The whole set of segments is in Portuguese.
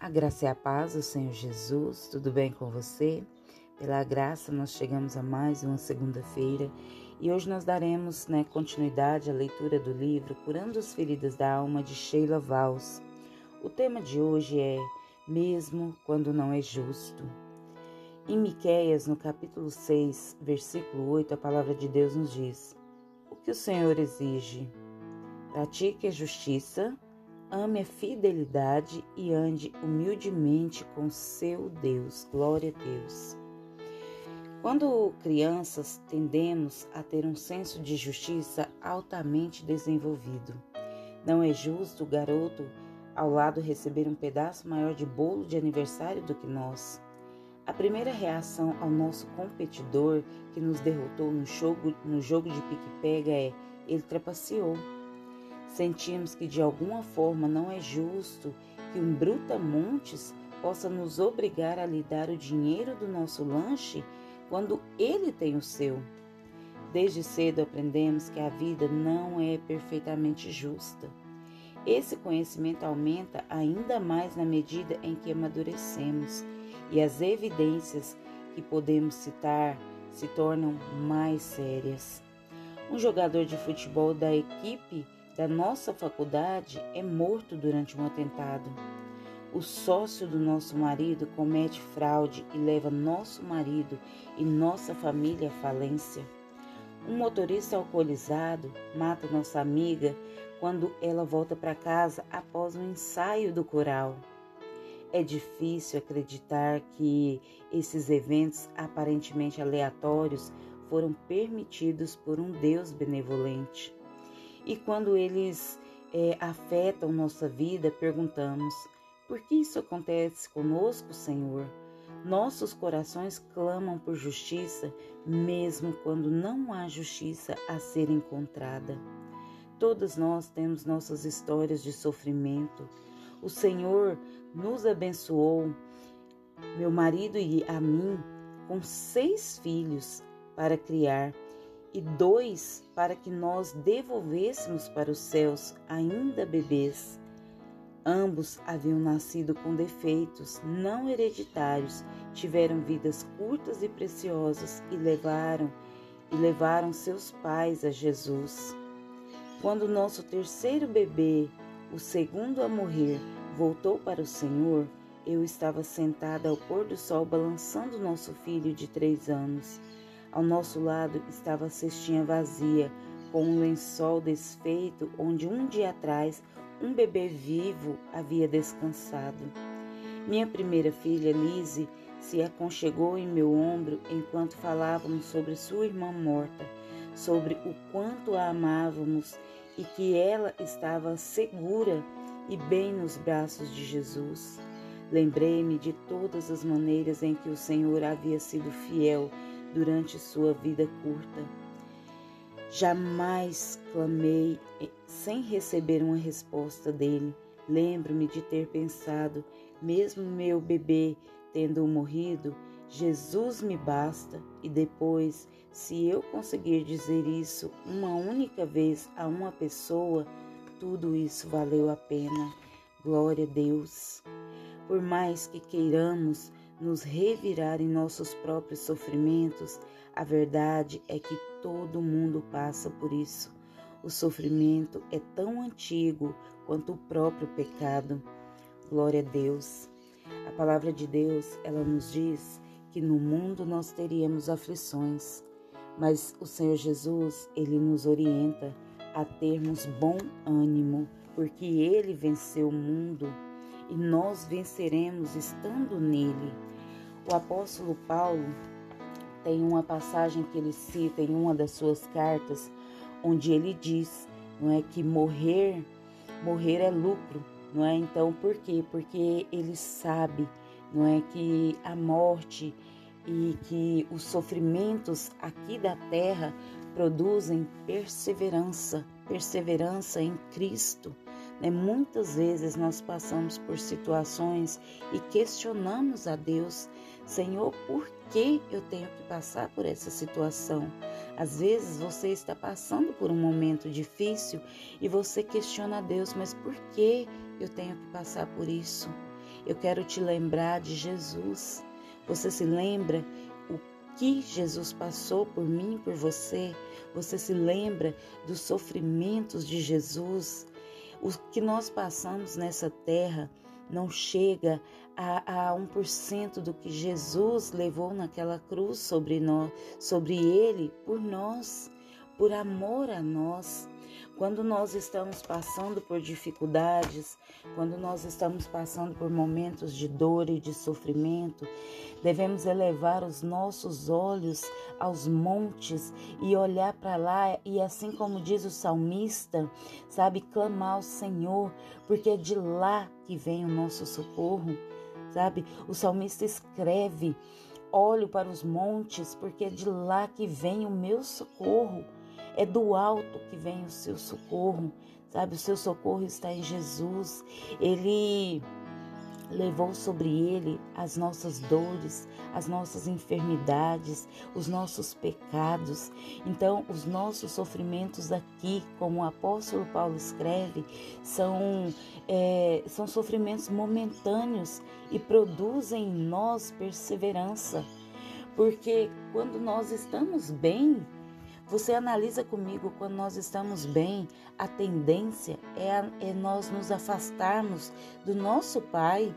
A graça e a paz do Senhor Jesus, tudo bem com você? Pela graça, nós chegamos a mais uma segunda-feira e hoje nós daremos né, continuidade à leitura do livro Curando as Feridas da Alma de Sheila Valls. O tema de hoje é Mesmo quando não é justo. Em Miqueias, no capítulo 6, versículo 8, a palavra de Deus nos diz: O que o Senhor exige? Pratique a justiça, ame a fidelidade e ande humildemente com seu Deus. Glória a Deus. Quando crianças, tendemos a ter um senso de justiça altamente desenvolvido. Não é justo o garoto ao lado receber um pedaço maior de bolo de aniversário do que nós. A primeira reação ao nosso competidor que nos derrotou no jogo, no jogo de pique-pega é: ele trapaceou. Sentimos que de alguma forma não é justo que um brutamontes possa nos obrigar a lhe dar o dinheiro do nosso lanche quando ele tem o seu. Desde cedo aprendemos que a vida não é perfeitamente justa. Esse conhecimento aumenta ainda mais na medida em que amadurecemos e as evidências que podemos citar se tornam mais sérias. Um jogador de futebol da equipe da nossa faculdade é morto durante um atentado. O sócio do nosso marido comete fraude e leva nosso marido e nossa família à falência. Um motorista alcoolizado mata nossa amiga quando ela volta para casa após um ensaio do coral. É difícil acreditar que esses eventos aparentemente aleatórios foram permitidos por um Deus benevolente. E quando eles é, afetam nossa vida, perguntamos: por que isso acontece conosco, Senhor? Nossos corações clamam por justiça, mesmo quando não há justiça a ser encontrada. Todos nós temos nossas histórias de sofrimento. O Senhor nos abençoou, meu marido e a mim, com seis filhos para criar e dois para que nós devolvêssemos para os céus ainda bebês. Ambos haviam nascido com defeitos não hereditários, tiveram vidas curtas e preciosas e levaram e levaram seus pais a Jesus. Quando nosso terceiro bebê, o segundo a morrer, voltou para o Senhor, eu estava sentada ao pôr do sol balançando nosso filho de três anos. Ao nosso lado estava a cestinha vazia, com um lençol desfeito onde um dia atrás um bebê vivo havia descansado. Minha primeira filha, Lise, se aconchegou em meu ombro enquanto falávamos sobre sua irmã morta, sobre o quanto a amávamos e que ela estava segura e bem nos braços de Jesus. Lembrei-me de todas as maneiras em que o Senhor havia sido fiel durante sua vida curta. Jamais clamei sem receber uma resposta dele. Lembro-me de ter pensado, mesmo meu bebê tendo morrido, Jesus me basta, e depois, se eu conseguir dizer isso uma única vez a uma pessoa, tudo isso valeu a pena. Glória a Deus. Por mais que queiramos nos revirar em nossos próprios sofrimentos, a verdade é que todo mundo passa por isso. O sofrimento é tão antigo quanto o próprio pecado. Glória a Deus. A palavra de Deus, ela nos diz que no mundo nós teríamos aflições, mas o Senhor Jesus, ele nos orienta a termos bom ânimo, porque ele venceu o mundo e nós venceremos estando nele. O apóstolo Paulo tem uma passagem que ele cita em uma das suas cartas, onde ele diz, não é que morrer, morrer é lucro, não é? Então, por quê? Porque ele sabe, não é que a morte e que os sofrimentos aqui da terra produzem perseverança, perseverança em Cristo. Né? Muitas vezes nós passamos por situações e questionamos a Deus, Senhor, por que eu tenho que passar por essa situação? Às vezes você está passando por um momento difícil e você questiona a Deus, mas por que eu tenho que passar por isso? eu quero te lembrar de Jesus. Você se lembra que Jesus passou por mim e por você? Você se lembra dos sofrimentos de Jesus? O que nós passamos nessa terra não chega a, a 1% do que Jesus levou naquela cruz sobre nós, sobre ele, por nós, por amor a nós. Quando nós estamos passando por dificuldades, quando nós estamos passando por momentos de dor e de sofrimento, devemos elevar os nossos olhos aos montes e olhar para lá e assim como diz o salmista, sabe, clamar ao Senhor, porque é de lá que vem o nosso socorro. Sabe? O salmista escreve: Olho para os montes, porque é de lá que vem o meu socorro. É do alto que vem o seu socorro, sabe? O seu socorro está em Jesus. Ele levou sobre ele as nossas dores, as nossas enfermidades, os nossos pecados. Então, os nossos sofrimentos aqui, como o apóstolo Paulo escreve, são, é, são sofrimentos momentâneos e produzem em nós perseverança. Porque quando nós estamos bem, você analisa comigo quando nós estamos bem, a tendência é, é nós nos afastarmos do nosso Pai.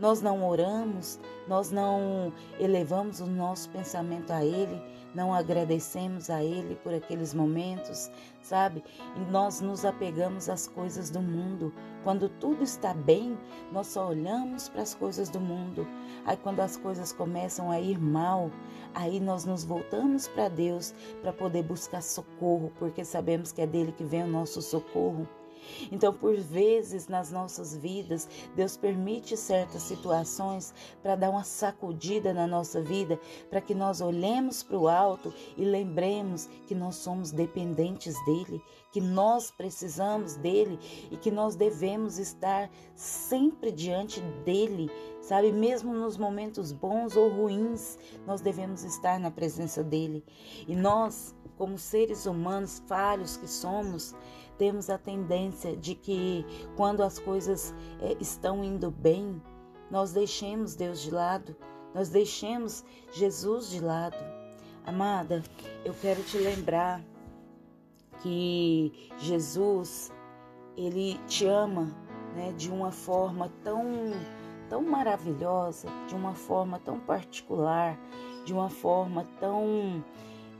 Nós não oramos, nós não elevamos o nosso pensamento a Ele, não agradecemos a Ele por aqueles momentos, sabe? E nós nos apegamos às coisas do mundo. Quando tudo está bem, nós só olhamos para as coisas do mundo. Aí, quando as coisas começam a ir mal, aí nós nos voltamos para Deus para poder buscar socorro, porque sabemos que é dele que vem o nosso socorro. Então, por vezes nas nossas vidas, Deus permite certas situações para dar uma sacudida na nossa vida, para que nós olhemos para o alto e lembremos que nós somos dependentes dele, que nós precisamos dele e que nós devemos estar sempre diante dele, sabe? Mesmo nos momentos bons ou ruins, nós devemos estar na presença dele. E nós, como seres humanos falhos que somos, temos a tendência de que quando as coisas é, estão indo bem, nós deixemos Deus de lado, nós deixemos Jesus de lado. Amada, eu quero te lembrar que Jesus, ele te ama, né, de uma forma tão tão maravilhosa, de uma forma tão particular, de uma forma tão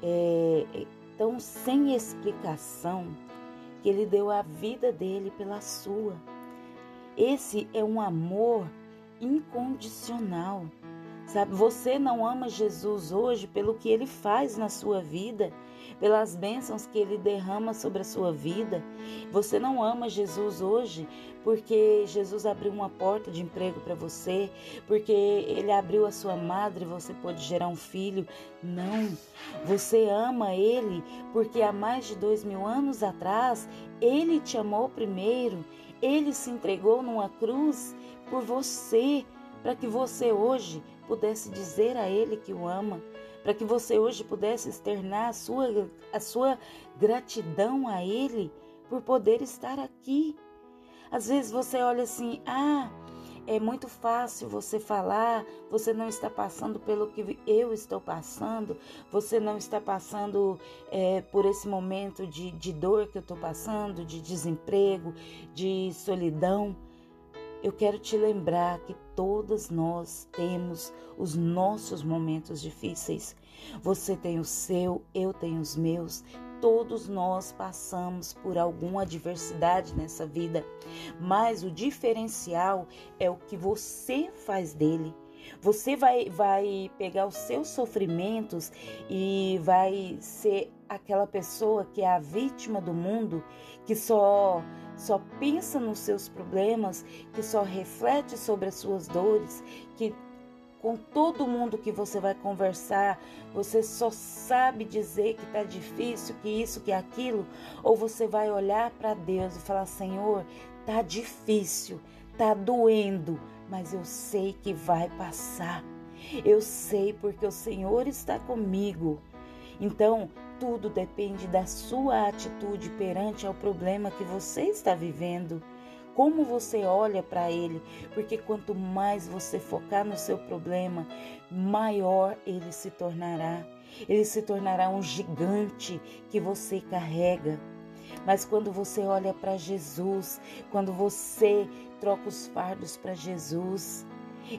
é, é tão sem explicação, que ele deu a vida dele pela sua. Esse é um amor incondicional. Sabe, você não ama Jesus hoje pelo que ele faz na sua vida, pelas bênçãos que ele derrama sobre a sua vida. Você não ama Jesus hoje porque Jesus abriu uma porta de emprego para você, porque ele abriu a sua madre e você pode gerar um filho. Não. Você ama ele porque há mais de dois mil anos atrás ele te amou primeiro. Ele se entregou numa cruz por você, para que você hoje pudesse dizer a Ele que o ama, para que você hoje pudesse externar a sua, a sua gratidão a Ele por poder estar aqui. Às vezes você olha assim, ah, é muito fácil você falar, você não está passando pelo que eu estou passando, você não está passando é, por esse momento de, de dor que eu estou passando, de desemprego, de solidão. Eu quero te lembrar que todas nós temos os nossos momentos difíceis. Você tem o seu, eu tenho os meus. Todos nós passamos por alguma adversidade nessa vida, mas o diferencial é o que você faz dele. Você vai, vai pegar os seus sofrimentos e vai ser aquela pessoa que é a vítima do mundo, que só só pensa nos seus problemas, que só reflete sobre as suas dores, que com todo mundo que você vai conversar, você só sabe dizer que está difícil, que isso, que aquilo, ou você vai olhar para Deus e falar: Senhor, tá difícil, tá doendo, mas eu sei que vai passar. Eu sei porque o Senhor está comigo. Então, tudo depende da sua atitude perante ao problema que você está vivendo. como você olha para ele, porque quanto mais você focar no seu problema, maior ele se tornará. Ele se tornará um gigante que você carrega. Mas quando você olha para Jesus, quando você troca os fardos para Jesus,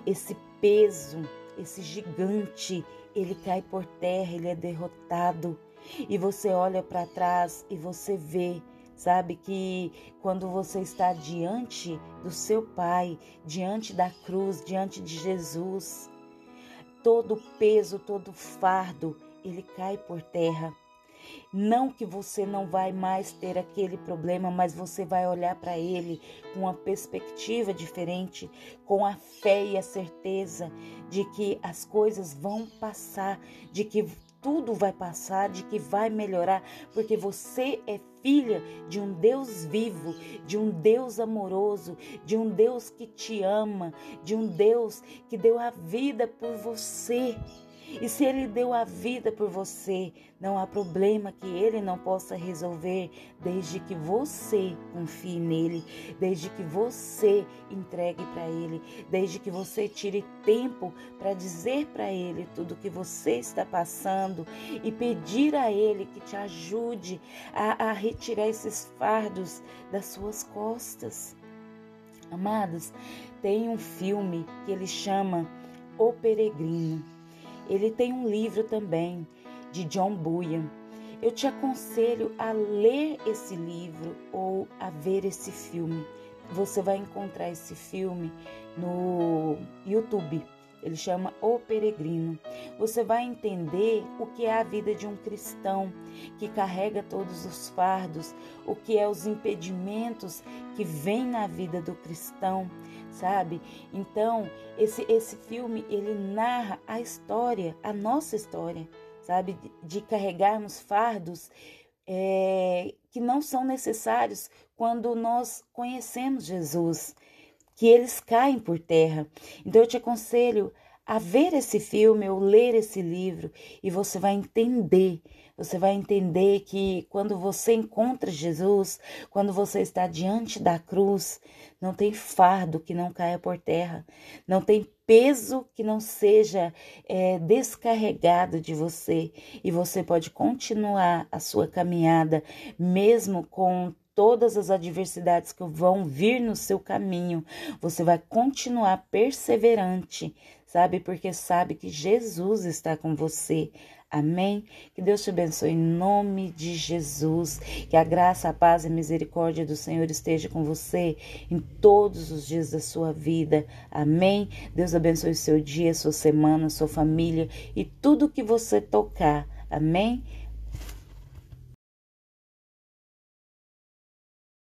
esse peso, esse gigante, ele cai por terra, ele é derrotado. E você olha para trás e você vê Sabe que quando você está diante do seu Pai, diante da cruz, diante de Jesus, todo peso, todo fardo, ele cai por terra. Não que você não vai mais ter aquele problema, mas você vai olhar para ele com uma perspectiva diferente, com a fé e a certeza de que as coisas vão passar, de que tudo vai passar, de que vai melhorar, porque você é filha de um Deus vivo, de um Deus amoroso, de um Deus que te ama, de um Deus que deu a vida por você. E se ele deu a vida por você, não há problema que ele não possa resolver, desde que você confie nele, desde que você entregue para ele, desde que você tire tempo para dizer para ele tudo o que você está passando e pedir a ele que te ajude a, a retirar esses fardos das suas costas. Amados, tem um filme que ele chama O Peregrino. Ele tem um livro também de John Bunyan. Eu te aconselho a ler esse livro ou a ver esse filme. Você vai encontrar esse filme no YouTube. Ele chama O Peregrino. Você vai entender o que é a vida de um cristão que carrega todos os fardos, o que é os impedimentos que vêm na vida do cristão, sabe? Então, esse esse filme ele narra a história, a nossa história, sabe, de, carregarmos fardos é, que não são necessários quando nós conhecemos Jesus que eles caem por terra. Então eu te aconselho a ver esse filme ou ler esse livro e você vai entender. Você vai entender que quando você encontra Jesus, quando você está diante da cruz, não tem fardo que não caia por terra, não tem peso que não seja é, descarregado de você e você pode continuar a sua caminhada mesmo com todas as adversidades que vão vir no seu caminho, você vai continuar perseverante, sabe? Porque sabe que Jesus está com você. Amém? Que Deus te abençoe em nome de Jesus. Que a graça, a paz e a misericórdia do Senhor esteja com você em todos os dias da sua vida. Amém? Deus abençoe seu dia, sua semana, sua família e tudo que você tocar. Amém?